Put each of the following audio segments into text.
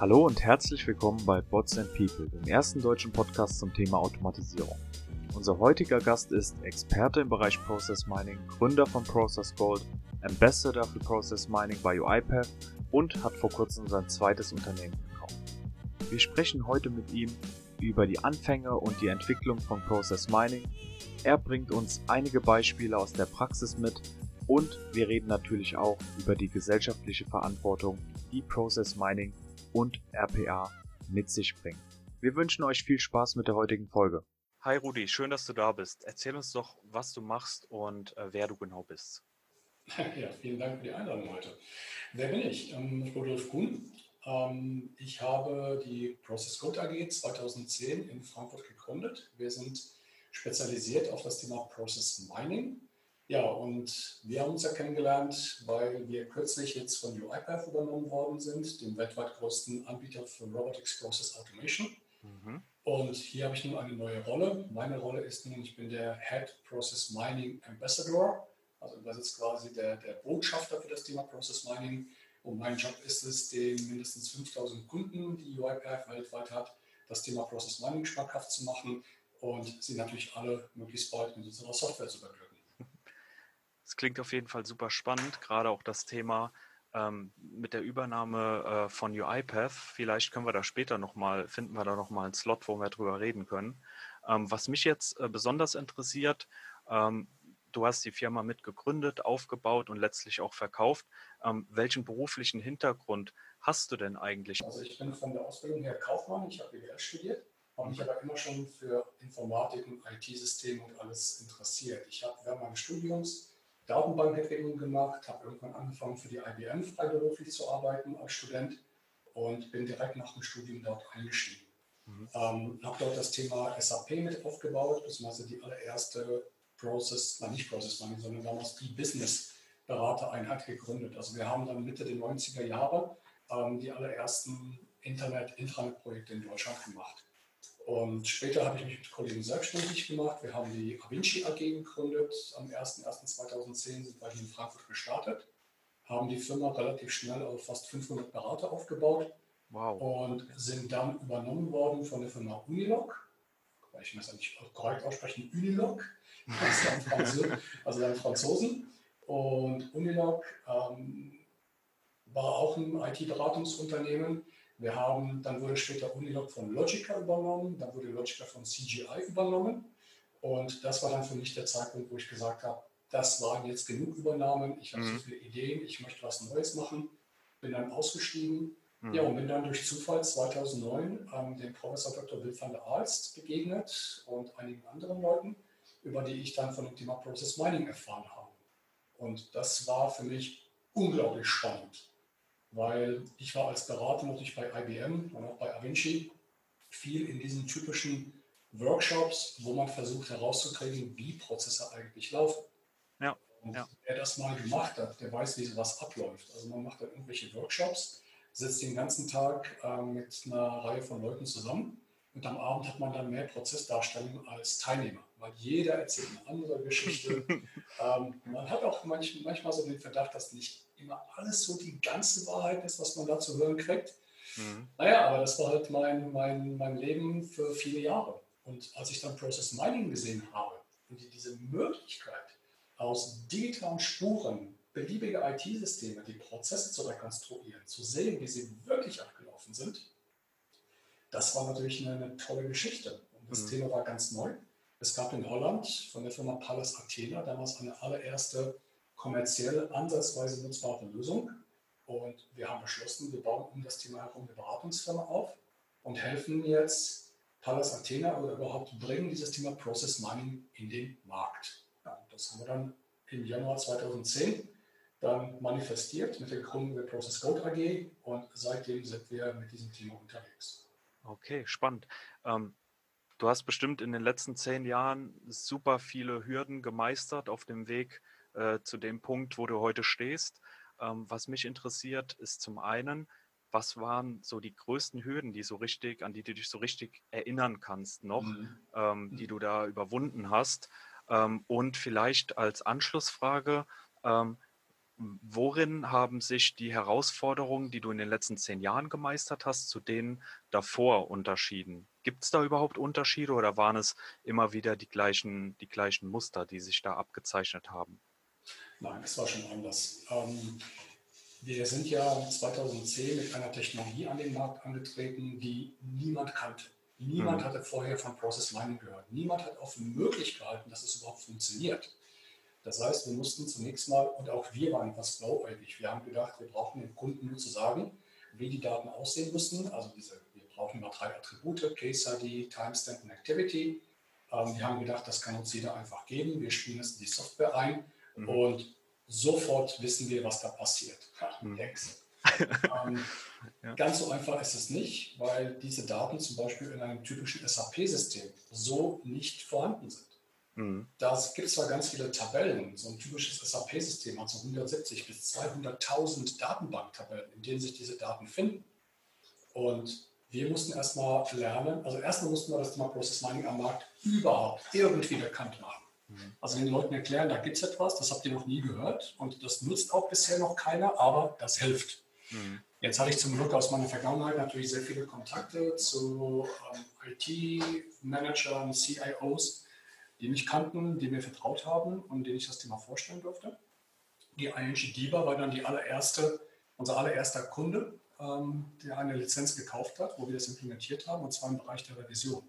Hallo und herzlich willkommen bei Bots and People, dem ersten deutschen Podcast zum Thema Automatisierung. Unser heutiger Gast ist Experte im Bereich Process Mining, Gründer von Process Gold, Ambassador für Process Mining bei UiPath und hat vor kurzem sein zweites Unternehmen gekauft. Wir sprechen heute mit ihm über die Anfänge und die Entwicklung von Process Mining. Er bringt uns einige Beispiele aus der Praxis mit und wir reden natürlich auch über die gesellschaftliche Verantwortung, die Process Mining und RPA mit sich bringen. Wir wünschen euch viel Spaß mit der heutigen Folge. Hi Rudi, schön, dass du da bist. Erzähl uns doch, was du machst und äh, wer du genau bist. Ja, vielen Dank für die Einladung heute. Wer bin ich? Ähm, Rudolf Kuhn. Ähm, ich habe die Process Code AG 2010 in Frankfurt gegründet. Wir sind spezialisiert auf das Thema Process Mining. Ja, und wir haben uns ja kennengelernt, weil wir kürzlich jetzt von UiPath übernommen worden sind, dem weltweit größten Anbieter für Robotics Process Automation. Mhm. Und hier habe ich nun eine neue Rolle. Meine Rolle ist nun, ich bin der Head Process Mining Ambassador, also übersetzt quasi der, der Botschafter für das Thema Process Mining. Und mein Job ist es, den mindestens 5000 Kunden, die UiPath weltweit hat, das Thema Process Mining schmackhaft zu machen und sie natürlich alle möglichst bald mit unserer Software zu beglücken. Es klingt auf jeden Fall super spannend, gerade auch das Thema ähm, mit der Übernahme äh, von UiPath. Vielleicht können wir da später nochmal, finden wir da nochmal einen Slot, wo wir drüber reden können. Ähm, was mich jetzt äh, besonders interessiert, ähm, du hast die Firma mitgegründet, aufgebaut und letztlich auch verkauft. Ähm, welchen beruflichen Hintergrund hast du denn eigentlich? Also ich bin von der Ausbildung her Kaufmann, ich habe BWL studiert, habe mich aber immer schon für Informatik und IT-Systeme und alles interessiert. Ich habe während meines Studiums Datenbankentwicklung gemacht, habe irgendwann angefangen für die IBM freiberuflich zu arbeiten als Student und bin direkt nach dem Studium dort eingestiegen. Mhm. Ähm, habe dort das Thema SAP mit aufgebaut, beziehungsweise die allererste Process, nein nicht Process Mining, sondern damals die Business Beratereinheit gegründet. Also wir haben dann Mitte der 90er Jahre ähm, die allerersten Internet-Intranet-Projekte in Deutschland gemacht. Und später habe ich mich mit Kollegen selbstständig gemacht. Wir haben die Avinci AG gegründet. Am 01.01.2010 sind wir hier in Frankfurt gestartet, haben die Firma relativ schnell auf fast 500 Berater aufgebaut wow. und sind dann übernommen worden von der Firma Unilog. Ich muss ja nicht korrekt aussprechen, Unilog, also dann Franzosen. Und Unilog ähm, war auch ein IT-Beratungsunternehmen wir haben, dann wurde später Unilog von Logica übernommen, dann wurde Logica von CGI übernommen. Und das war dann für mich der Zeitpunkt, wo ich gesagt habe, das waren jetzt genug Übernahmen, ich habe mhm. so viele Ideen, ich möchte was Neues machen. Bin dann ausgestiegen. Mhm. Ja, und bin dann durch Zufall 2009 ähm, dem Professor Dr. Will van der Aalst begegnet und einigen anderen Leuten, über die ich dann von dem Thema Process Mining erfahren habe. Und das war für mich unglaublich spannend weil ich war als Berater natürlich bei IBM und auch bei Avinci viel in diesen typischen Workshops, wo man versucht herauszukriegen, wie Prozesse eigentlich laufen. Ja, und ja. wer das mal gemacht hat, der weiß, wie sowas abläuft. Also man macht dann irgendwelche Workshops, sitzt den ganzen Tag äh, mit einer Reihe von Leuten zusammen und am Abend hat man dann mehr Prozessdarstellung als Teilnehmer, weil jeder erzählt eine andere Geschichte. ähm, man hat auch manch, manchmal so den Verdacht, dass nicht immer alles so die ganze Wahrheit ist, was man da zu hören kriegt. Mhm. Naja, aber das war halt mein, mein, mein Leben für viele Jahre. Und als ich dann Process Mining gesehen habe und diese Möglichkeit, aus digitalen Spuren beliebige IT-Systeme, die Prozesse zu rekonstruieren, zu sehen, wie sie wirklich abgelaufen sind, das war natürlich eine, eine tolle Geschichte. Und das mhm. Thema war ganz neu. Es gab in Holland von der Firma Palace Athena damals eine allererste kommerziell ansatzweise nutzbare Lösung. Und wir haben beschlossen, wir bauen um das Thema herum eine Beratungsfirma auf und helfen jetzt Palace Athena oder überhaupt bringen dieses Thema Process Mining in den Markt. Ja, das haben wir dann im Januar 2010 dann manifestiert mit der Gründung der Process Code AG und seitdem sind wir mit diesem Thema unterwegs. Okay, spannend. Ähm, du hast bestimmt in den letzten zehn Jahren super viele Hürden gemeistert auf dem Weg äh, zu dem Punkt, wo du heute stehst. Ähm, was mich interessiert, ist zum einen, was waren so die größten Hürden, die so richtig, an die du dich so richtig erinnern kannst noch, mhm. ähm, die mhm. du da überwunden hast? Ähm, und vielleicht als Anschlussfrage, ähm, worin haben sich die Herausforderungen, die du in den letzten zehn Jahren gemeistert hast, zu denen davor unterschieden? Gibt es da überhaupt Unterschiede oder waren es immer wieder die gleichen, die gleichen Muster, die sich da abgezeichnet haben? Nein, es war schon anders. Ähm, wir sind ja 2010 mit einer Technologie an den Markt angetreten, die niemand kannte. Niemand mhm. hatte vorher von Process Mining gehört. Niemand hat auch für möglich gehalten, dass es überhaupt funktioniert. Das heißt, wir mussten zunächst mal, und auch wir waren etwas blauäugig, wir haben gedacht, wir brauchen dem Kunden nur zu sagen, wie die Daten aussehen müssen. Also diese, brauchen immer drei Attribute, Case ID, Timestamp und Activity. Ähm, wir haben gedacht, das kann uns jeder einfach geben. Wir spielen es in die Software ein mhm. und sofort wissen wir, was da passiert. Mhm. ähm, ja. Ganz so einfach ist es nicht, weil diese Daten zum Beispiel in einem typischen SAP-System so nicht vorhanden sind. Mhm. Da gibt es zwar ganz viele Tabellen, so ein typisches SAP-System hat so 170 bis 200.000 Datenbanktabellen, in denen sich diese Daten finden. Und wir mussten erstmal lernen, also erstmal mussten wir das Thema Process Mining am Markt überhaupt irgendwie bekannt machen. Mhm. Also den Leuten erklären, da gibt es etwas, das habt ihr noch nie gehört und das nutzt auch bisher noch keiner, aber das hilft. Mhm. Jetzt hatte ich zum Glück aus meiner Vergangenheit natürlich sehr viele Kontakte zu ähm, IT-Managern, CIOs, die mich kannten, die mir vertraut haben und denen ich das Thema vorstellen durfte. Die ING DIBA war dann die allererste, unser allererster Kunde, der eine Lizenz gekauft hat, wo wir das implementiert haben, und zwar im Bereich der Revision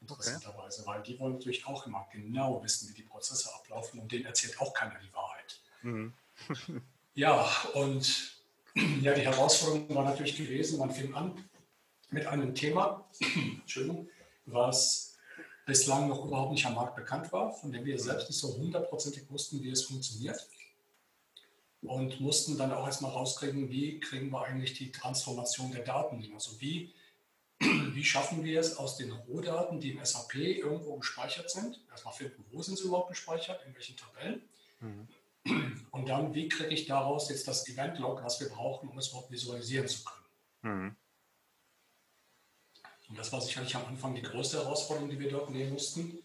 interessanterweise, okay. weil die wollen natürlich auch immer genau wissen, wie die Prozesse ablaufen und denen erzählt auch keiner die Wahrheit. Mhm. ja, und ja, die Herausforderung war natürlich gewesen, man fing an mit einem Thema, Entschuldigung, was bislang noch überhaupt nicht am Markt bekannt war, von dem wir selbst nicht so hundertprozentig wussten, wie es funktioniert. Und mussten dann auch erstmal rauskriegen, wie kriegen wir eigentlich die Transformation der Daten hin. Also wie wie schaffen wir es aus den Rohdaten, die im SAP irgendwo gespeichert sind, erstmal finden, wo sind sie überhaupt gespeichert, in welchen Tabellen. Mhm. Und dann, wie kriege ich daraus jetzt das Event-Log, was wir brauchen, um es überhaupt visualisieren zu können. Mhm. Und das war sicherlich am Anfang die größte Herausforderung, die wir dort nehmen mussten.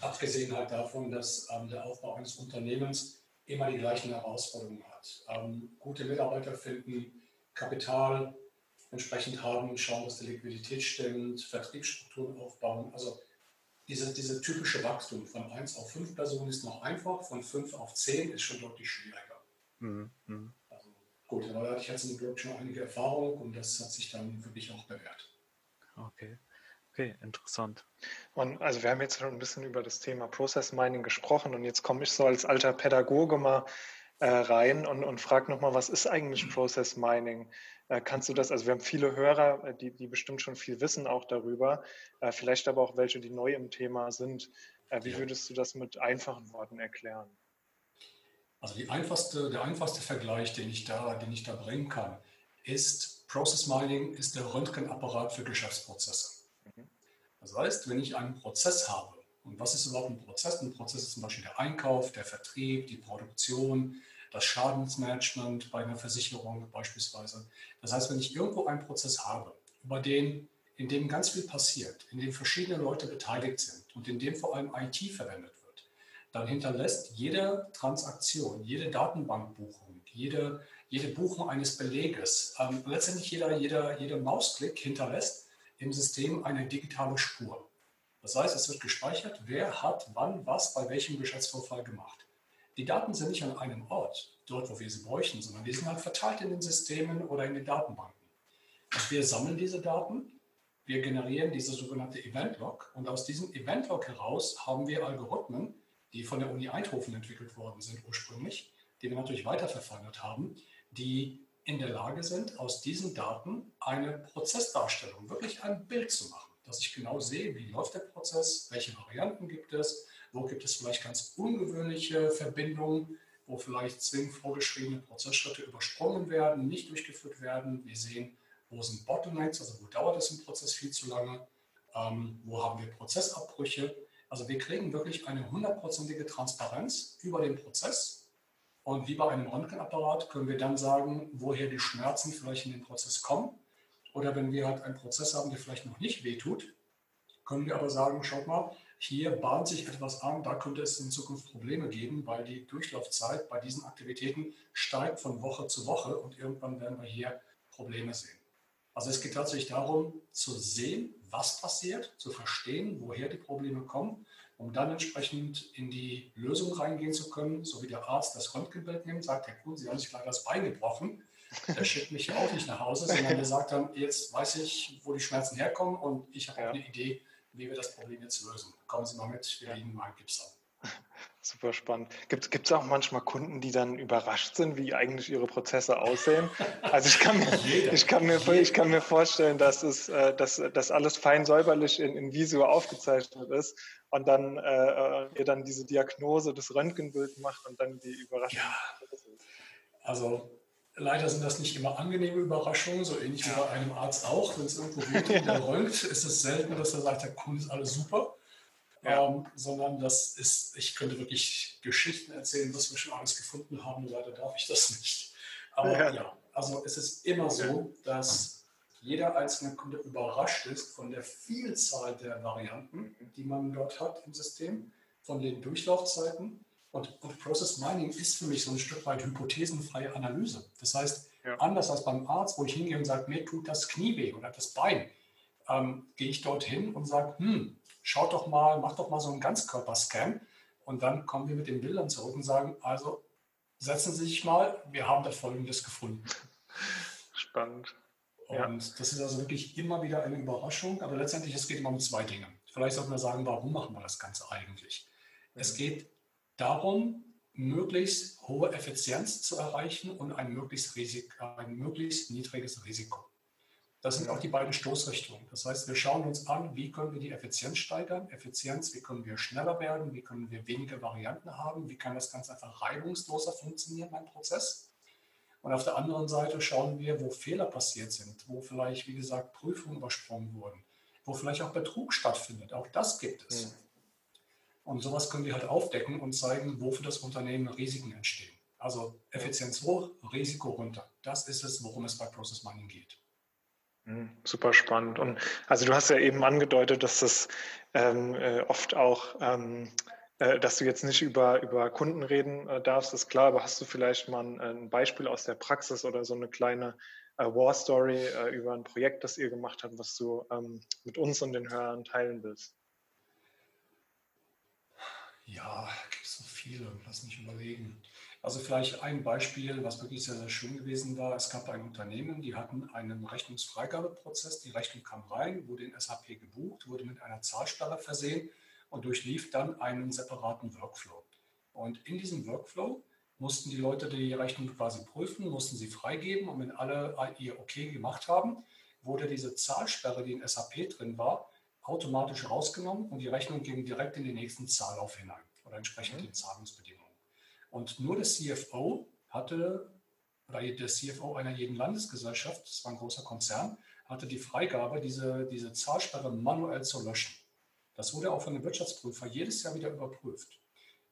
Abgesehen halt davon, dass ähm, der Aufbau eines Unternehmens immer die gleichen Herausforderungen hat. Ähm, gute Mitarbeiter finden, Kapital, entsprechend haben schauen, dass die Liquidität stimmt, Vertriebsstrukturen aufbauen. Also diese, diese typische Wachstum von 1 auf 5 Personen ist noch einfach, von 5 auf 10 ist schon deutlich schwieriger. Mhm. mhm. Also gut, aber da hatte ich jetzt im Glück schon einige Erfahrungen und das hat sich dann wirklich auch bewährt. Okay. Okay, interessant. Und also wir haben jetzt schon ein bisschen über das Thema Process Mining gesprochen und jetzt komme ich so als alter Pädagoge mal äh, rein und, und frage nochmal, was ist eigentlich Process Mining? Äh, kannst du das, also wir haben viele Hörer, äh, die, die bestimmt schon viel wissen auch darüber, äh, vielleicht aber auch welche, die neu im Thema sind. Wie würdest du das mit einfachen Worten erklären? Also die einfachste, der einfachste Vergleich, den ich, da, den ich da bringen kann, ist, Process Mining ist der Röntgenapparat für Geschäftsprozesse. Das heißt, wenn ich einen Prozess habe, und was ist überhaupt ein Prozess? Ein Prozess ist zum Beispiel der Einkauf, der Vertrieb, die Produktion, das Schadensmanagement bei einer Versicherung beispielsweise. Das heißt, wenn ich irgendwo einen Prozess habe, über den, in dem ganz viel passiert, in dem verschiedene Leute beteiligt sind und in dem vor allem IT verwendet wird, dann hinterlässt jede Transaktion, jede Datenbankbuchung, jede, jede Buchung eines Beleges, ähm, letztendlich jeder, jeder, jeder Mausklick hinterlässt im System eine digitale Spur. Das heißt, es wird gespeichert, wer hat wann was bei welchem Geschäftsvorfall gemacht. Die Daten sind nicht an einem Ort, dort, wo wir sie bräuchten, sondern die sind halt verteilt in den Systemen oder in den Datenbanken. Und wir sammeln diese Daten, wir generieren diese sogenannte Event-Log und aus diesem Event-Log heraus haben wir Algorithmen, die von der Uni Eindhoven entwickelt worden sind ursprünglich, die wir natürlich weiterverfeinert haben, die in der Lage sind, aus diesen Daten eine Prozessdarstellung, wirklich ein Bild zu machen, dass ich genau sehe, wie läuft der Prozess, welche Varianten gibt es, wo gibt es vielleicht ganz ungewöhnliche Verbindungen, wo vielleicht zwingend vorgeschriebene Prozessschritte übersprungen werden, nicht durchgeführt werden. Wir sehen, wo sind Bottlenecks, also wo dauert es im Prozess viel zu lange, ähm, wo haben wir Prozessabbrüche. Also wir kriegen wirklich eine hundertprozentige Transparenz über den Prozess. Und wie bei einem Röntgenapparat können wir dann sagen, woher die Schmerzen vielleicht in den Prozess kommen. Oder wenn wir halt einen Prozess haben, der vielleicht noch nicht wehtut, können wir aber sagen, schaut mal, hier bahnt sich etwas an, da könnte es in Zukunft Probleme geben, weil die Durchlaufzeit bei diesen Aktivitäten steigt von Woche zu Woche und irgendwann werden wir hier Probleme sehen. Also es geht tatsächlich darum, zu sehen, was passiert, zu verstehen, woher die Probleme kommen, um dann entsprechend in die Lösung reingehen zu können, so wie der Arzt das Röntgenbild nimmt, sagt, Herr Kuhn, Sie haben sich leider das Bein gebrochen. Der schickt mich ja auch nicht nach Hause, sondern der sagt dann, jetzt weiß ich, wo die Schmerzen herkommen und ich habe ja. eine Idee, wie wir das Problem jetzt lösen. Kommen Sie mal mit, wir legen mal Gips an. Super spannend. Gibt es auch manchmal Kunden, die dann überrascht sind, wie eigentlich ihre Prozesse aussehen? Also ich kann mir, ich kann mir, ich kann mir vorstellen, dass, es, äh, dass, dass alles fein säuberlich in, in Visio aufgezeichnet ist und dann äh, ihr dann diese Diagnose, das Röntgenbild macht und dann die Überraschung. Ja. Also leider sind das nicht immer angenehme Überraschungen, so ähnlich ja. wie bei einem Arzt auch. Wenn es irgendwo geht und der röntgt, ist es selten, dass er sagt, der Kunde ist alles super ja. ähm, sondern das ist, ich könnte wirklich Geschichten erzählen, was wir schon alles gefunden haben, leider darf ich das nicht. Aber ja, ja also es ist immer so, dass jeder einzelne Kunde überrascht ist von der Vielzahl der Varianten, die man dort hat im System, von den Durchlaufzeiten. Und, und Process Mining ist für mich so ein Stück weit hypothesenfreie Analyse. Das heißt, ja. anders als beim Arzt, wo ich hingehe und sage, mir tut das Knie weh oder das Bein, ähm, gehe ich dorthin und sage, hm, schaut doch mal, macht doch mal so einen Ganzkörperscan und dann kommen wir mit den Bildern zurück und sagen, also setzen Sie sich mal, wir haben da Folgendes gefunden. Spannend. Und ja. das ist also wirklich immer wieder eine Überraschung, aber letztendlich es geht immer um zwei Dinge. Vielleicht sollten wir sagen, warum machen wir das Ganze eigentlich? Mhm. Es geht darum, möglichst hohe Effizienz zu erreichen und ein möglichst, Risik, ein möglichst niedriges Risiko. Das sind auch die beiden Stoßrichtungen. Das heißt, wir schauen uns an, wie können wir die Effizienz steigern. Effizienz, wie können wir schneller werden, wie können wir weniger Varianten haben, wie kann das Ganze einfach reibungsloser funktionieren, mein Prozess. Und auf der anderen Seite schauen wir, wo Fehler passiert sind, wo vielleicht, wie gesagt, Prüfungen übersprungen wurden, wo vielleicht auch Betrug stattfindet. Auch das gibt es. Mhm. Und sowas können wir halt aufdecken und zeigen, wo für das Unternehmen Risiken entstehen. Also Effizienz hoch, Risiko runter. Das ist es, worum es bei Process Mining geht. Mhm, super spannend. Und also du hast ja eben angedeutet, dass das ähm, äh, oft auch, ähm, äh, dass du jetzt nicht über, über Kunden reden äh, darfst, ist klar, aber hast du vielleicht mal ein, ein, Beispiel aus der Praxis oder so eine kleine äh, War Story äh, über ein Projekt, das ihr gemacht habt, was du ähm, mit uns und den Hörern teilen willst? Ja, gibt es so viele. Lass mich überlegen. Also vielleicht ein Beispiel, was wirklich sehr, sehr schön gewesen war. Es gab ein Unternehmen, die hatten einen Rechnungsfreigabeprozess. Die Rechnung kam rein, wurde in SAP gebucht, wurde mit einer Zahlsperre versehen und durchlief dann einen separaten Workflow. Und in diesem Workflow mussten die Leute die Rechnung quasi prüfen, mussten sie freigeben und wenn alle ihr Okay gemacht haben, wurde diese Zahlsperre, die in SAP drin war, automatisch rausgenommen und die Rechnung ging direkt in den nächsten Zahllauf hinein oder entsprechend mhm. den Zahlungsbedingungen. Und nur der CFO hatte, oder der CFO einer jeden Landesgesellschaft, das war ein großer Konzern, hatte die Freigabe, diese, diese Zahlsperre manuell zu löschen. Das wurde auch von dem Wirtschaftsprüfer jedes Jahr wieder überprüft.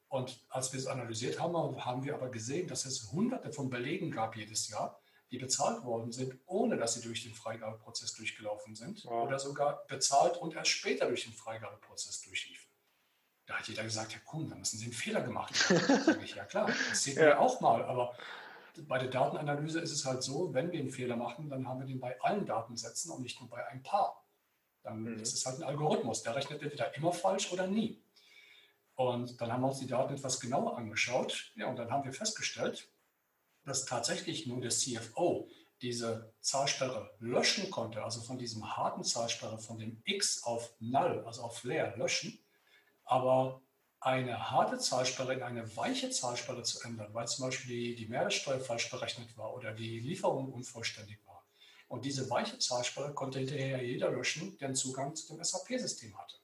Und als wir es analysiert haben, haben wir aber gesehen, dass es hunderte von Belegen gab jedes Jahr, die bezahlt worden sind, ohne dass sie durch den Freigabeprozess durchgelaufen sind wow. oder sogar bezahlt und erst später durch den Freigabeprozess durchliefen. Da hat jeder gesagt, Herr Kuhn, da müssen Sie einen Fehler gemacht haben. ich, ja klar, das sieht ja. auch mal. Aber bei der Datenanalyse ist es halt so, wenn wir einen Fehler machen, dann haben wir den bei allen Datensätzen und nicht nur bei ein paar. Dann mhm. ist es halt ein Algorithmus, der rechnet entweder immer falsch oder nie. Und dann haben wir uns die Daten etwas genauer angeschaut. Ja, und dann haben wir festgestellt, dass tatsächlich nur der CFO diese Zahlsperre löschen konnte, also von diesem harten Zahlsperre, von dem X auf Null, also auf leer löschen, aber eine harte Zahlsperre in eine weiche Zahlsperre zu ändern, weil zum Beispiel die, die Mehrwertsteuer falsch berechnet war oder die Lieferung unvollständig war. Und diese weiche Zahlsperre konnte hinterher jeder löschen, der einen Zugang zu dem SAP-System hatte.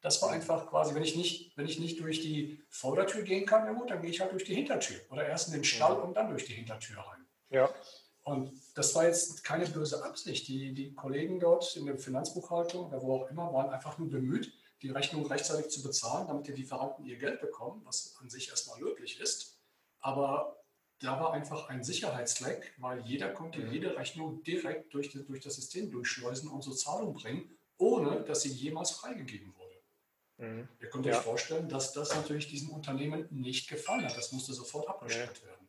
Das war einfach quasi, wenn ich nicht, wenn ich nicht durch die Vordertür gehen kann, ja gut, dann gehe ich halt durch die Hintertür. Oder erst in den Stall und dann durch die Hintertür rein. Ja. Und das war jetzt keine böse Absicht. Die, die Kollegen dort in der Finanzbuchhaltung oder wo auch immer waren einfach nur bemüht, die Rechnung rechtzeitig zu bezahlen, damit die Lieferanten ihr Geld bekommen, was an sich erstmal löblich ist. Aber da war einfach ein Sicherheitsleck, weil jeder konnte mhm. jede Rechnung direkt durch, die, durch das System durchschleusen und zur Zahlung bringen, ohne dass sie jemals freigegeben wurde. Mhm. Ihr könnt euch vorstellen, dass das natürlich diesem Unternehmen nicht gefallen hat. Das musste sofort abgestellt ja. werden.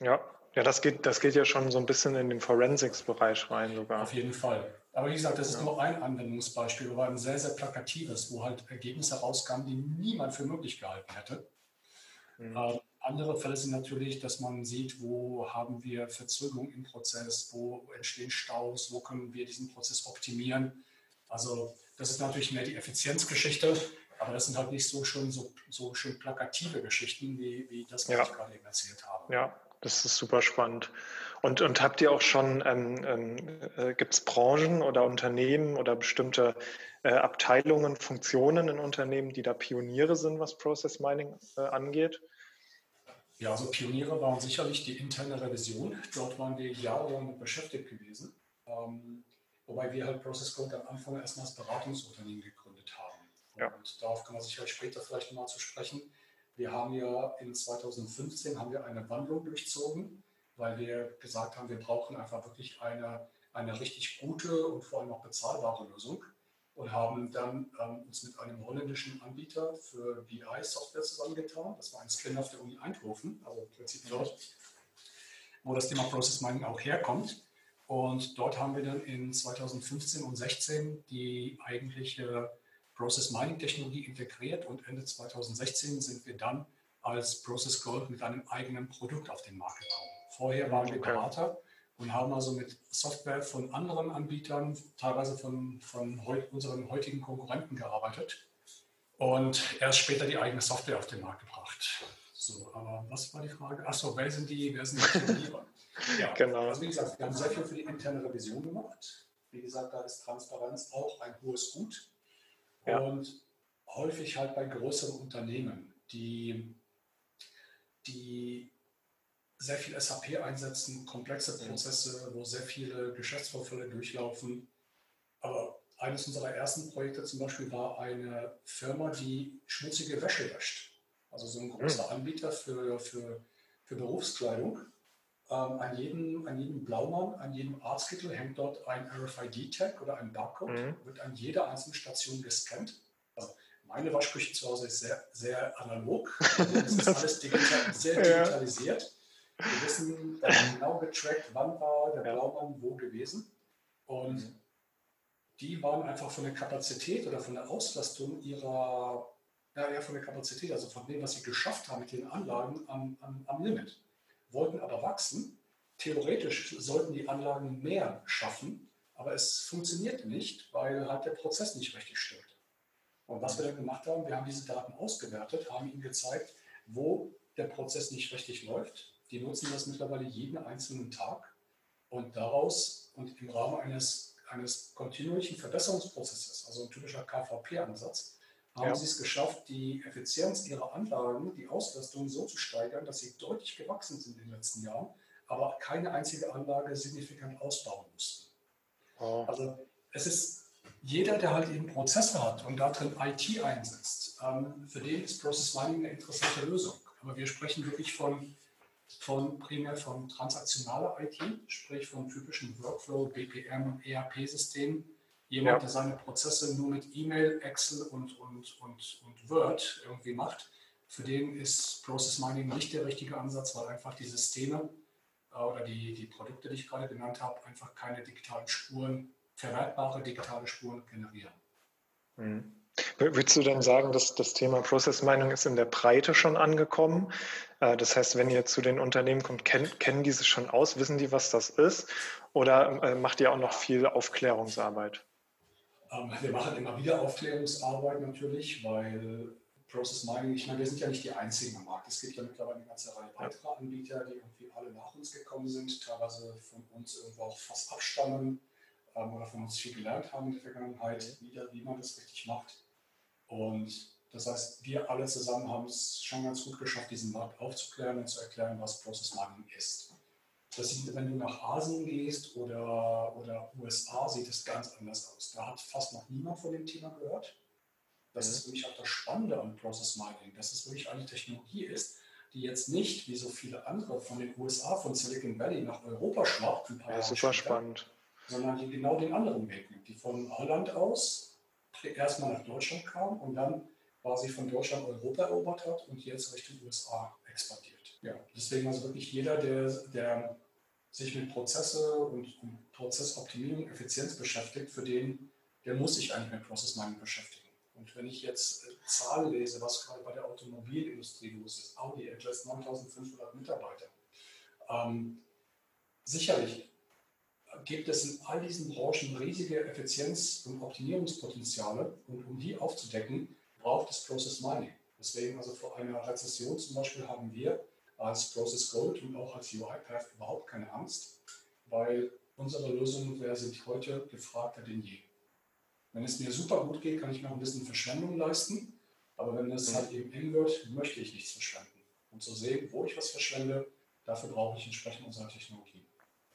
Ja, ja das, geht, das geht ja schon so ein bisschen in den Forensics-Bereich rein sogar. Auf jeden Fall. Aber wie gesagt, das ist ja. nur ein Anwendungsbeispiel, aber ein sehr, sehr plakatives, wo halt Ergebnisse rauskamen, die niemand für möglich gehalten hätte. Mhm. Andere Fälle sind natürlich, dass man sieht, wo haben wir Verzögerung im Prozess, wo entstehen Staus, wo können wir diesen Prozess optimieren. Also das ist natürlich mehr die Effizienzgeschichte, aber das sind halt nicht so schön, so, so schön plakative Geschichten, wie, wie das, was ja. ich gerade eben erzählt habe. Ja, das ist super spannend. Und, und habt ihr auch schon, ähm, ähm, äh, gibt es Branchen oder Unternehmen oder bestimmte äh, Abteilungen, Funktionen in Unternehmen, die da Pioniere sind, was Process Mining äh, angeht? Ja, also Pioniere waren sicherlich die interne Revision. Dort waren wir jahrelang beschäftigt gewesen. Ähm, wobei wir halt Process Code am Anfang erstmal als Beratungsunternehmen gegründet haben. Ja. Und darauf kann man sicherlich später vielleicht mal zu sprechen. Wir haben ja in 2015 haben wir eine Wandlung durchzogen, weil wir gesagt haben, wir brauchen einfach wirklich eine, eine richtig gute und vor allem auch bezahlbare Lösung und haben dann ähm, uns mit einem holländischen Anbieter für BI-Software zusammengetan. Das war ein Spin-off der Uni Eindhoven, also im Prinzip dort, wo das Thema Process Mining auch herkommt. Und dort haben wir dann in 2015 und 2016 die eigentliche Process Mining Technologie integriert und Ende 2016 sind wir dann als Process Gold mit einem eigenen Produkt auf den Markt gekommen. Vorher waren wir Berater und haben also mit Software von anderen Anbietern, teilweise von, von heut, unseren heutigen Konkurrenten gearbeitet und erst später die eigene Software auf den Markt gebracht. So, aber was war die Frage? Achso, wer sind die, wer sind die Pioniere? ja, genau. Also wie gesagt, wir haben sehr viel für die interne Revision gemacht. Wie gesagt, da ist Transparenz auch ein hohes Gut. Ja. Und häufig halt bei größeren Unternehmen, die, die sehr viel SAP einsetzen, komplexe Prozesse, wo sehr viele Geschäftsvorfälle durchlaufen. Aber eines unserer ersten Projekte zum Beispiel war eine Firma, die schmutzige Wäsche wäscht. Also so ein großer hm. Anbieter für, für, für Berufskleidung. Ähm, an, jedem, an jedem Blaumann, an jedem Arztkittel hängt dort ein RFID-Tag oder ein Barcode, mhm. wird an jeder einzelnen Station gescannt. Also meine Waschküche zu Hause ist sehr, sehr analog. Also das ist alles digital, sehr digitalisiert. Ja. Wir wissen genau getrackt, wann war der Blaumann wo gewesen. Und mhm. die waren einfach von der Kapazität oder von der Auslastung ihrer, ja, ja, von der Kapazität, also von dem, was sie geschafft haben mit den Anlagen am, am, am Limit. Wollten aber wachsen. Theoretisch sollten die Anlagen mehr schaffen, aber es funktioniert nicht, weil halt der Prozess nicht richtig stimmt. Und was wir dann gemacht haben, wir haben diese Daten ausgewertet, haben ihnen gezeigt, wo der Prozess nicht richtig läuft, die nutzen das mittlerweile jeden einzelnen Tag und daraus und im Rahmen eines, eines kontinuierlichen Verbesserungsprozesses, also ein typischer KVP-Ansatz, haben ja. sie es geschafft, die Effizienz ihrer Anlagen, die Auslastung so zu steigern, dass sie deutlich gewachsen sind in den letzten Jahren, aber keine einzige Anlage signifikant ausbauen mussten. Oh. Also es ist jeder, der halt eben Prozesse hat und darin IT einsetzt, ähm, für den ist Process Mining eine interessante Lösung. Aber wir sprechen wirklich von von primär von transaktionaler IT, sprich von typischen Workflow, BPM und ERP-Systemen. Jemand, ja. der seine Prozesse nur mit E-Mail, Excel und, und, und, und Word irgendwie macht, für den ist Process Mining nicht der richtige Ansatz, weil einfach die Systeme äh, oder die, die Produkte, die ich gerade genannt habe, einfach keine digitalen Spuren, verwertbare digitale Spuren generieren. Mhm. Würdest du denn sagen, dass das Thema Process Mining ist in der Breite schon angekommen? Äh, das heißt, wenn ihr zu den Unternehmen kommt, kennen, die sich schon aus? Wissen die, was das ist? Oder äh, macht ihr auch noch viel Aufklärungsarbeit? Ähm, wir machen immer wieder Aufklärungsarbeit natürlich, weil Process Mining, ich meine, wir sind ja nicht die einzigen am Markt. Es gibt ja mittlerweile eine ganze Reihe weiterer Anbieter, die irgendwie alle nach uns gekommen sind, teilweise von uns irgendwo auch fast abstammen ähm, oder von uns viel gelernt haben in der Vergangenheit, wieder, wie man das richtig macht. Und das heißt, wir alle zusammen haben es schon ganz gut geschafft, diesen Markt aufzuklären und zu erklären, was Process Mining ist. Das sieht, wenn du nach Asien gehst oder, oder USA, sieht es ganz anders aus. Da hat fast noch niemand von dem Thema gehört. Das mhm. ist wirklich auch das Spannende an Process Mining, dass es wirklich eine Technologie ist, die jetzt nicht wie so viele andere von den USA, von Silicon Valley nach Europa schwappt. ja, super später, spannend. Sondern die genau den anderen Weg nimmt, die von Holland aus erstmal nach Deutschland kam und dann quasi von Deutschland Europa erobert hat und jetzt Richtung USA expandiert. Ja, deswegen also wirklich jeder, der, der sich mit Prozesse und, und Prozessoptimierung, Effizienz beschäftigt, für den, der muss sich eigentlich mit Process Mining beschäftigen. Und wenn ich jetzt äh, Zahlen lese, was gerade bei der Automobilindustrie los ist, Audi entlässt 9500 Mitarbeiter. Ähm, sicherlich gibt es in all diesen Branchen riesige Effizienz- und Optimierungspotenziale. Und um die aufzudecken, braucht es Process Mining. Deswegen also vor einer Rezession zum Beispiel haben wir als Process Gold und auch als UiPath überhaupt keine Angst, weil unsere Lösungen sind heute gefragter denn je. Wenn es mir super gut geht, kann ich noch ein bisschen Verschwendung leisten, aber wenn es halt eben eng wird, möchte ich nichts verschwenden. Und zu sehen, wo ich was verschwende, dafür brauche ich entsprechend unsere Technologie.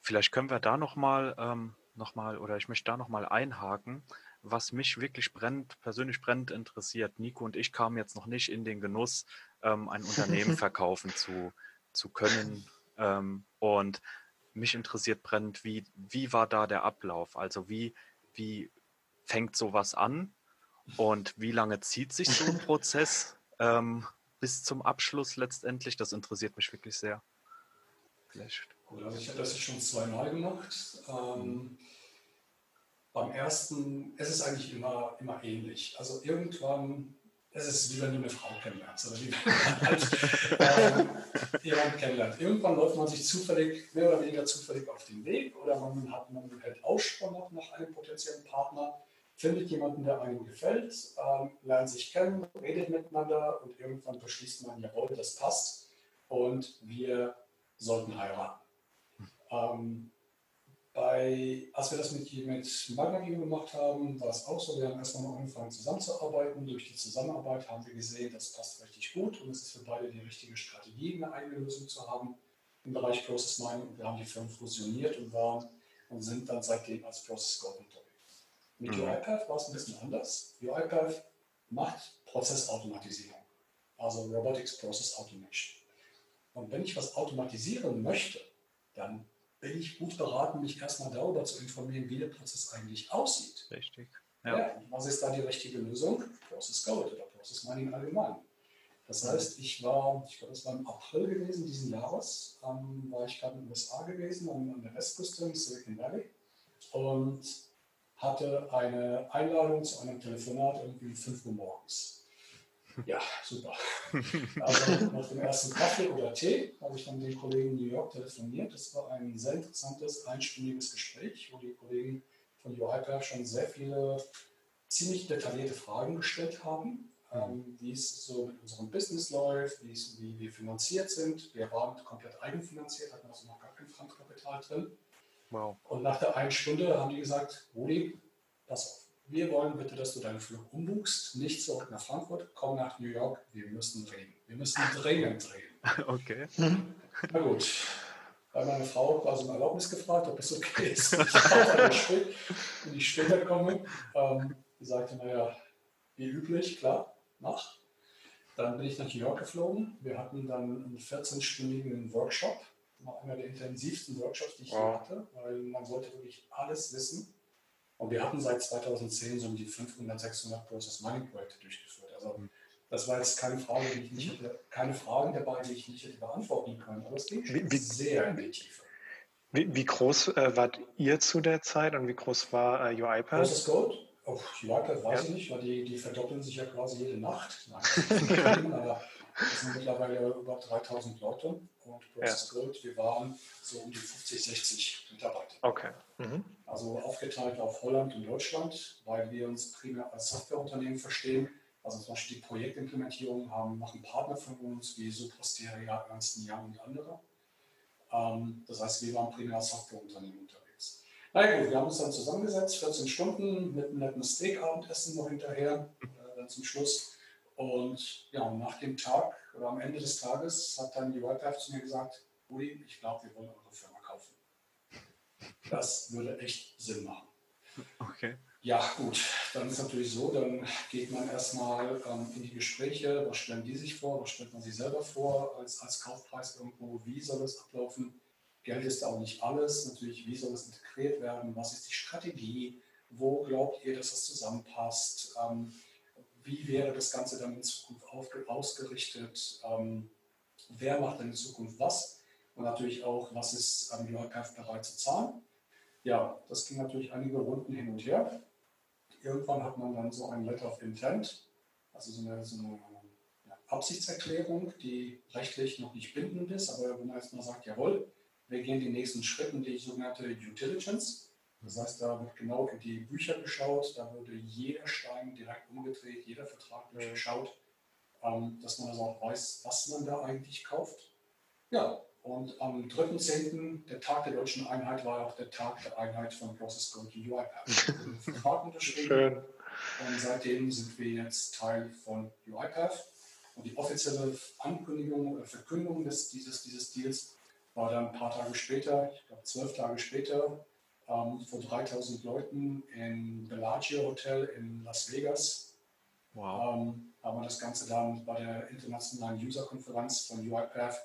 Vielleicht können wir da nochmal ähm, noch oder ich möchte da nochmal einhaken, was mich wirklich brennt, persönlich brennend interessiert. Nico und ich kamen jetzt noch nicht in den Genuss, ähm, ein Unternehmen verkaufen zu, zu können. Ähm, und mich interessiert brennend, wie, wie war da der Ablauf? Also wie, wie fängt sowas an und wie lange zieht sich so ein Prozess ähm, bis zum Abschluss letztendlich? Das interessiert mich wirklich sehr. Vielleicht. Gut, also ich habe das schon zweimal gemacht. Ähm, beim ersten, es ist eigentlich immer, immer ähnlich. Also irgendwann, es ist wie wenn du eine Frau kennenlernst oder wie wenn halt, ähm, jemanden kennenlernt. Irgendwann läuft man sich zufällig, mehr oder weniger zufällig auf den Weg oder man hat man hält Ausschau nach einem potenziellen Partner, findet jemanden, der einem gefällt, ähm, lernt sich kennen, redet miteinander und irgendwann beschließt man, jawohl, das passt und wir sollten heiraten. Ähm, bei, als wir das mit, mit Magnagium gemacht haben, war es auch so, wir haben erstmal noch angefangen zusammenzuarbeiten. Durch die Zusammenarbeit haben wir gesehen, das passt richtig gut und es ist für beide die richtige Strategie, eine eigene Lösung zu haben im Bereich Process Mining. Und wir haben die Firmen fusioniert und, waren, und sind dann seitdem als Process Scope unterwegs. Mit mhm. UiPath war es ein bisschen anders. UiPath macht Prozessautomatisierung, also Robotics Process Automation. Und wenn ich was automatisieren möchte, dann bin ich gut beraten, mich erstmal darüber zu informieren, wie der Prozess eigentlich aussieht. Richtig. Ja. ja was ist da die richtige Lösung? Process Code oder Process Mining allgemein. Das heißt, ich war, ich glaube, es war im April gewesen diesen Jahres, ähm, war ich gerade in den USA gewesen, an, an der Westküste in Silicon Valley und hatte eine Einladung zu einem Telefonat irgendwie um 5 Uhr morgens. Ja, super. Also nach dem ersten Kaffee oder Tee habe ich dann den Kollegen in New York telefoniert. Das war ein sehr interessantes, einstündiges Gespräch, wo die Kollegen von UiPath schon sehr viele ziemlich detaillierte Fragen gestellt haben, ähm, wie es so mit unserem Business läuft, wie, wir finanziert sind. Wir waren komplett eigenfinanziert, hatten also noch gar kein Fremdkapital drin. Wow. Und nach der einen Stunde haben die gesagt, Rudi, pass auf wir wollen bitte, dass du deinen Flug umbuchst, nicht zurück nach Frankfurt, komm nach New York, wir müssen reden. Wir müssen dringend reden. Okay. Na gut. Bei meiner Frau quasi um Erlaubnis gefragt, ob es okay ist. Ich auch spät, wenn ich später komme. Ähm, die sagte, naja, wie üblich, klar, mach. Dann bin ich nach New York geflogen. Wir hatten dann einen 14-stündigen Workshop, einer der intensivsten Workshops, die ich wow. hatte, weil man wollte wirklich alles wissen. Und wir hatten seit 2010 so um die 500, 600 Process Mining Projekte durchgeführt. Also das war jetzt keine Frage, die ich nicht hätte, keine Fragen dabei, die ich nicht hätte beantworten können. Aber es ging wie, wie, sehr in die Tiefe. Wie, wie groß äh, wart ihr zu der Zeit und wie groß war äh, UiPath? Process Code? Oh, UiPath weiß ja. ich nicht, weil die, die verdoppeln sich ja quasi jede Nacht. Nein, aber es sind mittlerweile über 3000 Leute und Process ja. Gold, wir waren so um die 50, 60 Mitarbeiter. Okay. Mhm. Also aufgeteilt auf Holland und Deutschland, weil wir uns primär als Softwareunternehmen verstehen. Also zum Beispiel die Projektimplementierung haben, machen Partner von uns wie Suprosteria, Ernst Young und andere. Ähm, das heißt, wir waren primär als Softwareunternehmen unterwegs. Na gut, wir haben uns dann zusammengesetzt, 14 Stunden mit einem netten Steak-Abendessen noch hinterher, äh, dann zum Schluss. Und ja, nach dem Tag oder am Ende des Tages hat dann die Whitepath zu mir gesagt, Uli, ich glaube, wir wollen eure Firma. Das würde echt Sinn machen. Okay. Ja, gut, dann ist natürlich so, dann geht man erstmal ähm, in die Gespräche, was stellen die sich vor, was stellt man sich selber vor als, als Kaufpreis irgendwo, wie soll es ablaufen. Geld ist auch nicht alles, natürlich, wie soll es integriert werden, was ist die Strategie, wo glaubt ihr, dass das zusammenpasst, ähm, wie wäre das Ganze dann in Zukunft ausgerichtet, ähm, wer macht dann in Zukunft was? Und natürlich auch, was ist am UiPath bereit zu zahlen. Ja, das ging natürlich einige Runden hin und her. Irgendwann hat man dann so ein Letter of Intent, also so eine, so eine Absichtserklärung, die rechtlich noch nicht bindend ist, aber wo man erstmal sagt, jawohl, wir gehen die nächsten Schritte, die sogenannte Due Diligence. Das heißt, da wird genau in die Bücher geschaut, da wurde jeder Stein direkt umgedreht, jeder Vertrag durchgeschaut, ähm, dass man also auch weiß, was man da eigentlich kauft. Ja, und am 3.10., der Tag der deutschen Einheit, war auch der Tag der Einheit von Process Code UiPath. Vertrag unterschrieben. Schön. Und seitdem sind wir jetzt Teil von UiPath. Und die offizielle Ankündigung oder Verkündung des, dieses, dieses Deals war dann ein paar Tage später, ich glaube zwölf Tage später, ähm, vor 3000 Leuten im Bellagio Hotel in Las Vegas. Wow. Ähm, haben wir das Ganze dann bei der internationalen User-Konferenz von UiPath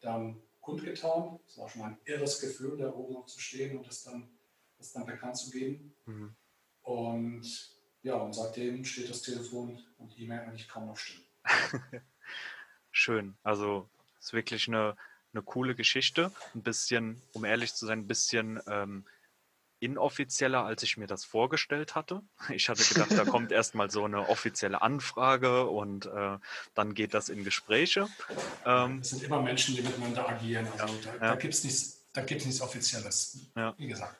dann kundgetan. Es war schon ein irres Gefühl, da oben noch zu stehen und das dann, das dann bekannt zu geben. Mhm. Und ja, und seitdem steht das Telefon und E-Mail eigentlich kaum noch still. Schön. Also es ist wirklich eine, eine coole Geschichte. Ein bisschen, um ehrlich zu sein, ein bisschen ähm, inoffizieller, als ich mir das vorgestellt hatte. Ich hatte gedacht, da kommt erstmal so eine offizielle Anfrage und äh, dann geht das in Gespräche. Ähm, es sind immer Menschen, die miteinander agieren. Also ja, da, ja. da gibt es nichts, nichts Offizielles, ja. wie gesagt.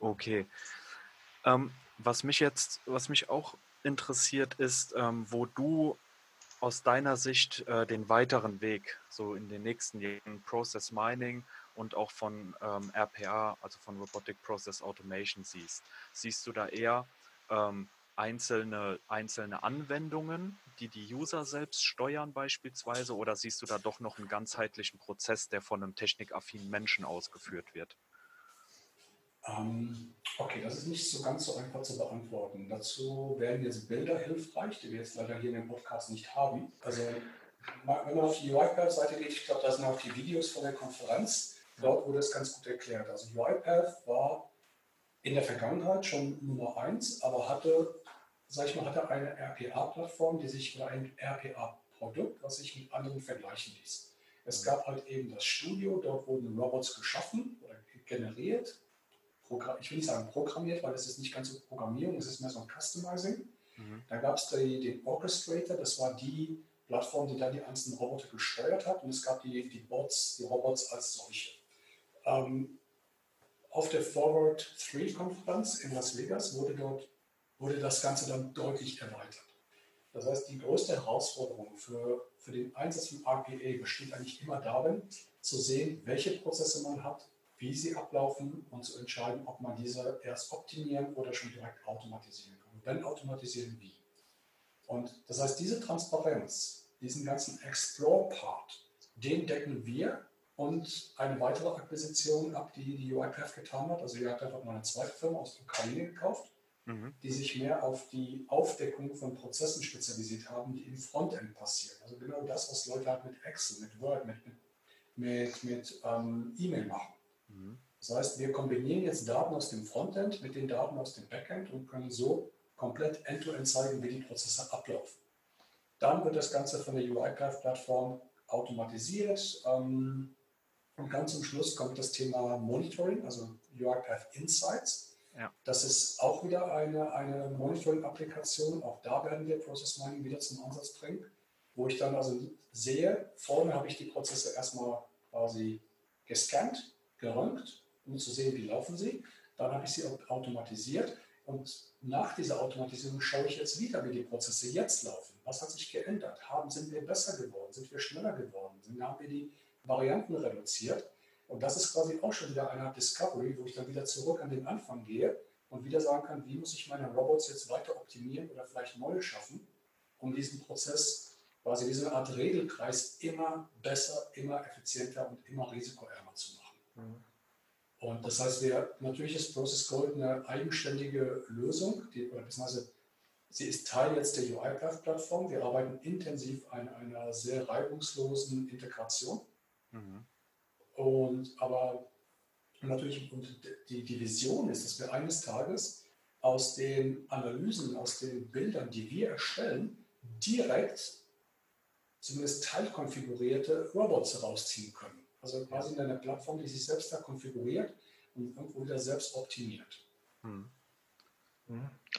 Okay. Ähm, was mich jetzt, was mich auch interessiert, ist, ähm, wo du aus deiner Sicht äh, den weiteren Weg so in den nächsten Jahren Process Mining und auch von ähm, RPA, also von Robotic Process Automation siehst. Siehst du da eher ähm, einzelne, einzelne Anwendungen, die die User selbst steuern beispielsweise, oder siehst du da doch noch einen ganzheitlichen Prozess, der von einem technikaffinen Menschen ausgeführt wird? Ähm, okay, das ist nicht so ganz so einfach zu beantworten. Dazu wären jetzt Bilder hilfreich, die wir jetzt leider hier in dem Podcast nicht haben. Also wenn man auf die UiPath-Seite geht, ich glaube, da sind auch die Videos von der Konferenz. Dort wurde es ganz gut erklärt. Also UiPath war in der Vergangenheit schon Nummer eins, aber hatte, sag ich mal, hatte eine RPA-Plattform, die sich oder ein RPA-Produkt, was sich mit anderen vergleichen ließ. Es gab halt eben das Studio, dort wurden Robots geschaffen oder generiert. Ich will nicht sagen programmiert, weil das ist nicht ganz so Programmierung, es ist mehr so ein Customizing. Mhm. Da gab es den Orchestrator, das war die Plattform, die dann die einzelnen Roboter gesteuert hat. Und es gab die, die Bots, die Robots als solche. Ähm, auf der Forward 3 Konferenz in Las Vegas wurde dort wurde das Ganze dann deutlich erweitert. Das heißt, die größte Herausforderung für, für den Einsatz von RPA besteht eigentlich immer darin, zu sehen, welche Prozesse man hat, wie sie ablaufen und zu entscheiden, ob man diese erst optimieren oder schon direkt automatisieren kann. Und wenn automatisieren, wie. Und das heißt, diese Transparenz, diesen ganzen Explore-Part, den decken wir und eine weitere Akquisition ab, die die UiPath getan hat. Also UiPath hat noch eine zweite Firma aus der Ukraine gekauft, mhm. die sich mehr auf die Aufdeckung von Prozessen spezialisiert haben, die im Frontend passieren. Also genau das, was Leute halt mit Excel, mit Word, mit, mit, mit ähm, E-Mail machen. Mhm. Das heißt, wir kombinieren jetzt Daten aus dem Frontend mit den Daten aus dem Backend und können so komplett end-to-end -end zeigen, wie die Prozesse ablaufen. Dann wird das Ganze von der UiPath-Plattform automatisiert. Ähm, und ganz zum Schluss kommt das Thema Monitoring, also UiPath Insights. Ja. Das ist auch wieder eine, eine Monitoring-Applikation. Auch da werden wir Process Mining wieder zum Ansatz bringen, wo ich dann also sehe, vorne habe ich die Prozesse erstmal quasi gescannt, gerönt, um zu sehen, wie laufen sie. Dann habe ich sie automatisiert und nach dieser Automatisierung schaue ich jetzt wieder, wie die Prozesse jetzt laufen. Was hat sich geändert? Haben, sind wir besser geworden? Sind wir schneller geworden? Sind, haben wir die Varianten reduziert. Und das ist quasi auch schon wieder eine Art Discovery, wo ich dann wieder zurück an den Anfang gehe und wieder sagen kann, wie muss ich meine Robots jetzt weiter optimieren oder vielleicht neue schaffen, um diesen Prozess, quasi diese Art Regelkreis immer besser, immer effizienter und immer risikoärmer zu machen. Mhm. Und das heißt, wir, natürlich ist Process Gold eine eigenständige Lösung, die, oder beziehungsweise sie ist Teil jetzt der UiPath-Plattform. Wir arbeiten intensiv an einer sehr reibungslosen Integration. Mhm. Und aber natürlich, und die, die Vision ist, dass wir eines Tages aus den Analysen, aus den Bildern, die wir erstellen, direkt zumindest teilkonfigurierte Robots herausziehen können. Also quasi in einer Plattform, die sich selbst da konfiguriert und irgendwo wieder selbst optimiert. Hm.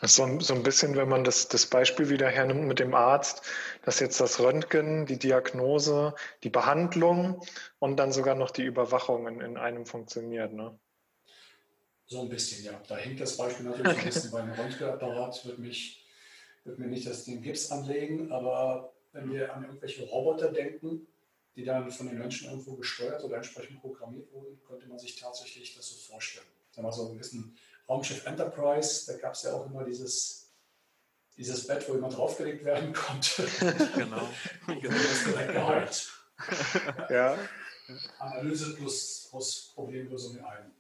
So, so ein bisschen, wenn man das, das Beispiel wieder hernimmt mit dem Arzt, dass jetzt das Röntgen, die Diagnose, die Behandlung und dann sogar noch die Überwachung in, in einem funktioniert. Ne? So ein bisschen, ja. Da hängt das Beispiel natürlich ein bisschen beim Röntgenapparat, wird, mich, wird mir nicht das den Gips anlegen, aber wenn wir an irgendwelche Roboter denken, die dann von den Menschen irgendwo gesteuert oder entsprechend programmiert wurden, könnte man sich tatsächlich das so vorstellen. Sagen wir so ein bisschen Raumschiff Enterprise, da gab es ja auch immer dieses, dieses Bett, wo jemand draufgelegt werden konnte. genau. genau. Ja. Analyse plus, plus Problemlösung in einem.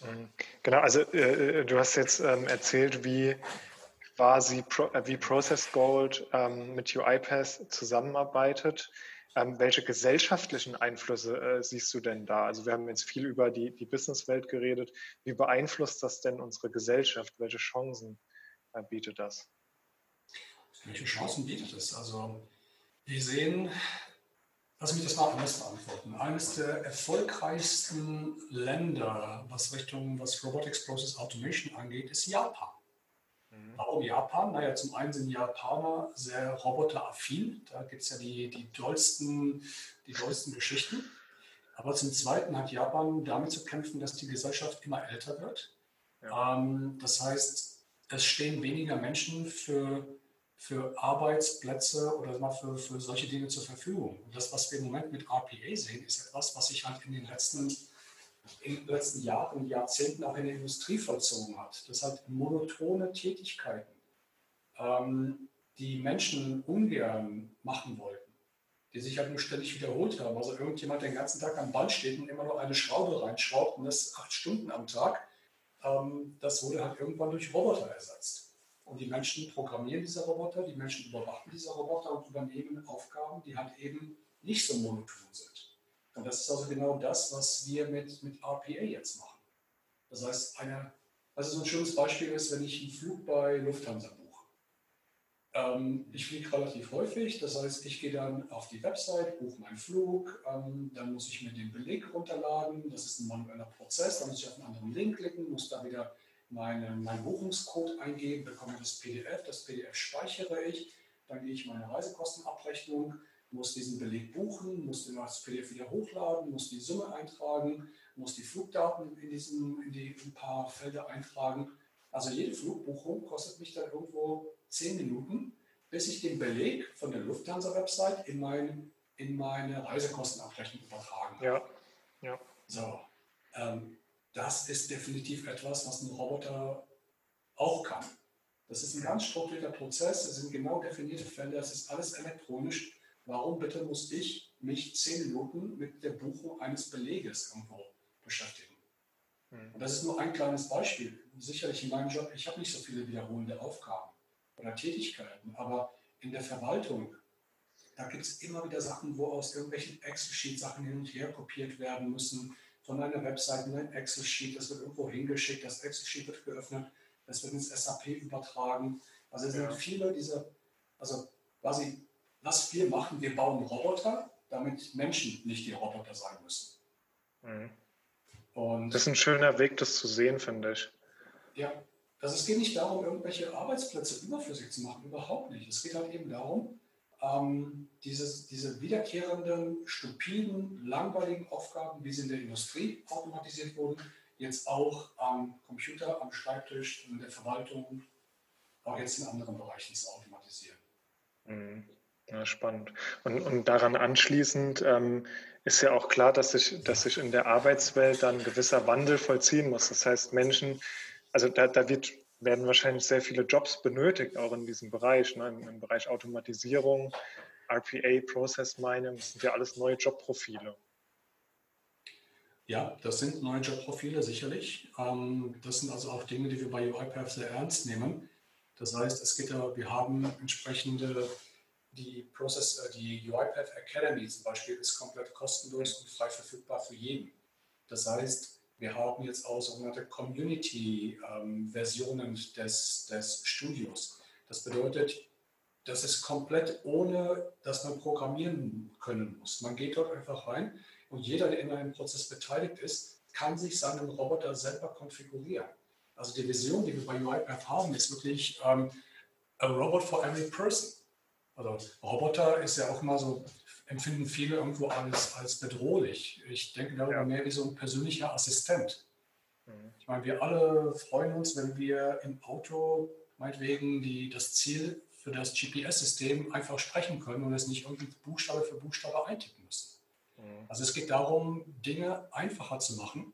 Mhm. Genau, also äh, äh, du hast jetzt ähm, erzählt, wie quasi Pro, äh, wie Process Gold ähm, mit UiPath zusammenarbeitet. Ähm, welche gesellschaftlichen Einflüsse äh, siehst du denn da? Also wir haben jetzt viel über die, die Businesswelt geredet. Wie beeinflusst das denn unsere Gesellschaft? Welche Chancen äh, bietet das? Welche Chancen bietet es? Also wir sehen, lass mich das mal anders beantworten. Eines der erfolgreichsten Länder, was Richtung was Robotics Process Automation angeht, ist Japan. Mhm. Warum Japan? Naja, zum einen sind Japaner sehr roboteraffin. Da gibt es ja die, die, dollsten, die dollsten Geschichten. Aber zum Zweiten hat Japan damit zu kämpfen, dass die Gesellschaft immer älter wird. Ja. Ähm, das heißt, es stehen weniger Menschen für, für Arbeitsplätze oder mal für, für solche Dinge zur Verfügung. Und das, was wir im Moment mit RPA sehen, ist etwas, was sich halt in den letzten in den letzten Jahren und Jahrzehnten auch in der Industrie vollzogen hat. Das hat monotone Tätigkeiten, ähm, die Menschen ungern machen wollten, die sich halt nur ständig wiederholt haben. Also irgendjemand den ganzen Tag am Band steht und immer nur eine Schraube reinschraubt und das acht Stunden am Tag, ähm, das wurde halt irgendwann durch Roboter ersetzt. Und die Menschen programmieren diese Roboter, die Menschen überwachen diese Roboter und übernehmen Aufgaben, die halt eben nicht so monoton sind. Und das ist also genau das, was wir mit, mit RPA jetzt machen. Das heißt, eine, also so ein schönes Beispiel ist, wenn ich einen Flug bei Lufthansa buche. Ähm, ich fliege relativ häufig, das heißt, ich gehe dann auf die Website, buche meinen Flug, ähm, dann muss ich mir den Beleg runterladen, das ist ein manueller Prozess, dann muss ich auf einen anderen Link klicken, muss da wieder meine, meinen Buchungscode eingeben, bekomme das PDF, das PDF speichere ich, dann gehe ich meine Reisekostenabrechnung muss diesen Beleg buchen, muss den das PDF wieder hochladen, muss die Summe eintragen, muss die Flugdaten in, diesen, in die in ein paar Felder eintragen. Also jede Flugbuchung kostet mich dann irgendwo zehn Minuten, bis ich den Beleg von der Lufthansa-Website in, mein, in meine Reisekostenabrechnung übertragen habe. Ja. ja. So, ähm, das ist definitiv etwas, was ein Roboter auch kann. Das ist ein ganz strukturierter Prozess, es sind genau definierte Felder, es ist alles elektronisch. Warum bitte muss ich mich zehn Minuten mit der Buchung eines Beleges irgendwo beschäftigen? Mhm. Und das ist nur ein kleines Beispiel. Sicherlich in meinem Job, ich habe nicht so viele wiederholende Aufgaben oder Tätigkeiten, aber in der Verwaltung, da gibt es immer wieder Sachen, wo aus irgendwelchen Excel-Sheet Sachen hin und her kopiert werden müssen, von einer Webseite in ein Excel-Sheet, das wird irgendwo hingeschickt, das Excel-Sheet wird geöffnet, das wird ins SAP übertragen. Also es sind viele dieser, also quasi was wir machen, wir bauen Roboter, damit Menschen nicht die Roboter sein müssen. Mhm. Und das ist ein schöner Weg, das zu sehen, finde ich. Ja, also es geht nicht darum, irgendwelche Arbeitsplätze überflüssig zu machen, überhaupt nicht. Es geht halt eben darum, ähm, dieses, diese wiederkehrenden, stupiden, langweiligen Aufgaben, wie sie in der Industrie automatisiert wurden, jetzt auch am Computer, am Schreibtisch, in der Verwaltung, auch jetzt in anderen Bereichen zu automatisieren. Mhm. Ja, spannend. Und, und daran anschließend ähm, ist ja auch klar, dass sich, dass in der Arbeitswelt dann ein gewisser Wandel vollziehen muss. Das heißt, Menschen, also da, da wird, werden wahrscheinlich sehr viele Jobs benötigt, auch in diesem Bereich, ne, im, im Bereich Automatisierung, RPA, Process Mining, das sind ja alles neue Jobprofile. Ja, das sind neue Jobprofile, sicherlich. Ähm, das sind also auch Dinge, die wir bei UiPath sehr ernst nehmen. Das heißt, es geht ja, wir haben entsprechende die Process, äh, die UiPath Academy zum Beispiel ist komplett kostenlos und frei verfügbar für jeden. Das heißt, Wir haben jetzt auch sogenannte Community-Versionen ähm, des, des Studios. Das bedeutet, das ist komplett ohne, dass man programmieren können muss. Man geht dort einfach rein und jeder, der in einem Prozess beteiligt ist, kann sich seinen Roboter selber konfigurieren. Also die Vision, die wir bei UiPath haben, ist wirklich ähm, a robot for every person. Also Roboter ist ja auch immer so, empfinden viele irgendwo als, als bedrohlich. Ich denke darüber ja. mehr wie so ein persönlicher Assistent. Mhm. Ich meine, wir alle freuen uns, wenn wir im Auto meinetwegen die, das Ziel für das GPS-System einfach sprechen können und es nicht irgendwie Buchstabe für Buchstabe eintippen müssen. Mhm. Also es geht darum, Dinge einfacher zu machen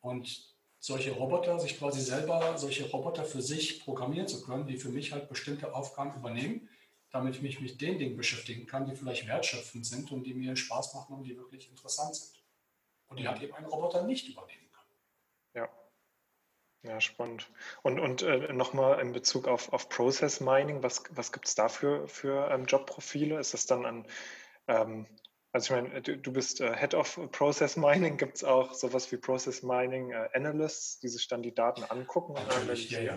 und solche Roboter, sich quasi selber solche Roboter für sich programmieren zu können, die für mich halt bestimmte Aufgaben übernehmen, damit ich mich mit den Dingen beschäftigen kann, die vielleicht wertschöpfend sind und die mir Spaß machen und die wirklich interessant sind. Und die halt eben ein Roboter nicht übernehmen kann. Ja. Ja, spannend. Und, und äh, nochmal in Bezug auf, auf Process Mining, was, was gibt es da für, für ähm, Jobprofile? Ist das dann an, ähm, also ich meine, du, du bist äh, Head of Process Mining, gibt es auch sowas wie Process Mining äh, Analysts, die sich dann die Daten angucken? Natürlich, ja, ja.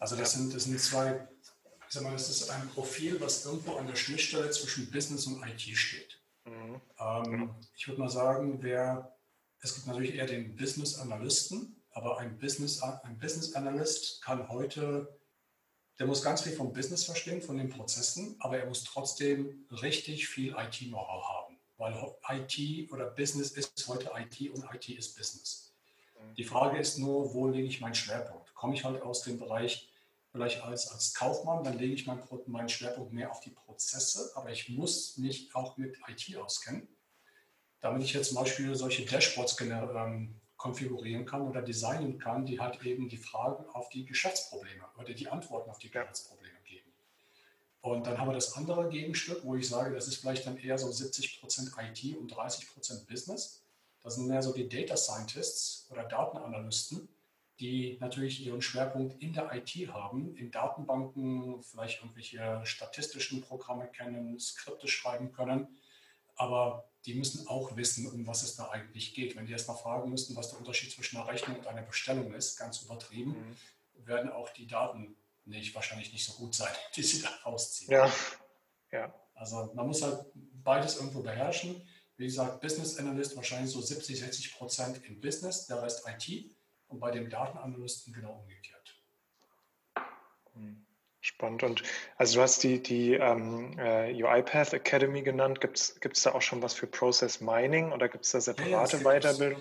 Also das, ja. Sind, das sind zwei, ich sag mal, das ist ein Profil, was irgendwo an der Schnittstelle zwischen Business und IT steht. Mhm. Ähm, ich würde mal sagen, wer, es gibt natürlich eher den Business Analysten, aber ein Business, ein Business Analyst kann heute, der muss ganz viel vom Business verstehen, von den Prozessen, aber er muss trotzdem richtig viel IT-Know-how haben, weil IT oder Business ist heute IT und IT ist Business. Mhm. Die Frage ist nur, wo lege ich meinen Schwerpunkt? Komme ich halt aus dem Bereich vielleicht als, als Kaufmann, dann lege ich meinen, meinen Schwerpunkt mehr auf die Prozesse, aber ich muss mich auch mit IT auskennen. Damit ich jetzt zum Beispiel solche Dashboards ähm, konfigurieren kann oder designen kann, die halt eben die Fragen auf die Geschäftsprobleme oder die Antworten auf die Geschäftsprobleme geben. Und dann haben wir das andere Gegenstück, wo ich sage, das ist vielleicht dann eher so 70% IT und 30% Business. Das sind mehr so die Data Scientists oder Datenanalysten, die natürlich ihren Schwerpunkt in der IT haben, in Datenbanken, vielleicht irgendwelche statistischen Programme kennen, Skripte schreiben können. Aber die müssen auch wissen, um was es da eigentlich geht. Wenn die erst mal fragen müssten, was der Unterschied zwischen einer Rechnung und einer Bestellung ist, ganz übertrieben, mhm. werden auch die Daten nicht, wahrscheinlich nicht so gut sein, die sie da rausziehen. Ja. ja. Also man muss halt beides irgendwo beherrschen. Wie gesagt, Business Analyst wahrscheinlich so 70, 60 Prozent im Business, der Rest IT und bei dem Datenanalysten genau umgekehrt. Mhm. Spannend. Und also du hast die, die ähm, äh, UiPath Academy genannt. Gibt es da auch schon was für Process Mining oder gibt es da separate ja, Weiterbildung?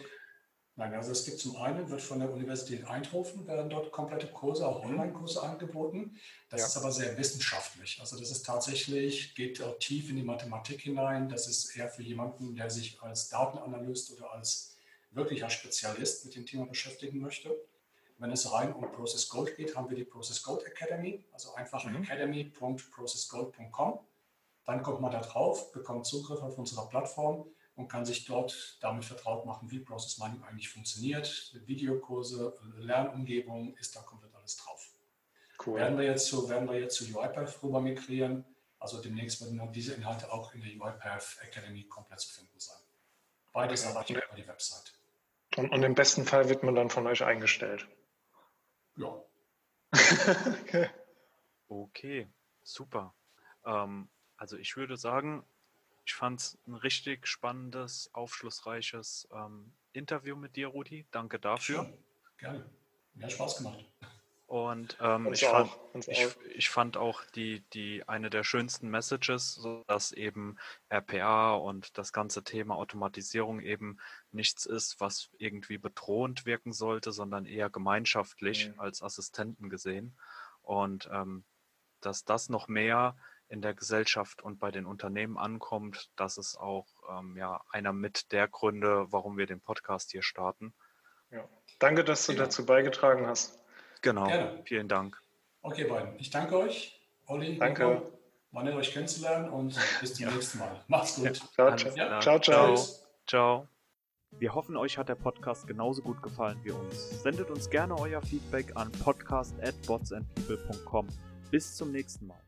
Nein, also es gibt zum einen, wird von der Universität Eindhoven, werden dort komplette Kurse, auch mhm. Online-Kurse angeboten. Das ja. ist aber sehr wissenschaftlich. Also das ist tatsächlich, geht dort tief in die Mathematik hinein. Das ist eher für jemanden, der sich als Datenanalyst oder als wirklicher Spezialist mit dem Thema beschäftigen möchte. Wenn es rein um Process Gold geht, haben wir die Process Gold Academy, also einfach mhm. academy.processgold.com. Dann kommt man da drauf, bekommt Zugriff auf unsere Plattform und kann sich dort damit vertraut machen, wie Process Mining eigentlich funktioniert. Videokurse, Lernumgebung ist da komplett alles drauf. Cool. Werden wir jetzt zu, werden wir jetzt zu UiPath rüber migrieren. Also demnächst werden diese Inhalte auch in der UiPath Academy komplett zu finden sein. Beides erreicht über die Website. Und, und, im besten Fall wird man dann von euch eingestellt. Ja. okay. okay, super. Ähm, also ich würde sagen, ich fand es ein richtig spannendes, aufschlussreiches ähm, Interview mit dir, Rudi. Danke dafür. Schön. Gerne. Mir hat Spaß gemacht. Und ähm, ich, fand, ich, ich, fand, auch die, die eine der schönsten Messages, dass eben RPA und das ganze Thema Automatisierung eben nichts ist, was irgendwie bedrohend wirken sollte, sondern eher gemeinschaftlich mhm. als Assistenten gesehen. Und ähm, dass das noch mehr in der Gesellschaft und bei den Unternehmen ankommt, das ist auch ähm, ja, einer mit der Gründe, warum wir den Podcast hier starten. Ja. Danke, dass du ja. dazu beigetragen hast. Genau, Gerne. vielen Dank. Okay, beiden. Ich danke euch. Olli, danke. War nett, euch kennenzulernen und bis zum ja. nächsten Mal. Macht's gut. Ja, ciao, ja. ciao. ciao. Ciao. Wir hoffen, euch hat der Podcast genauso gut gefallen wie uns. Sendet uns gerne euer Feedback an podcast@botsandpeople.com. Bis zum nächsten Mal.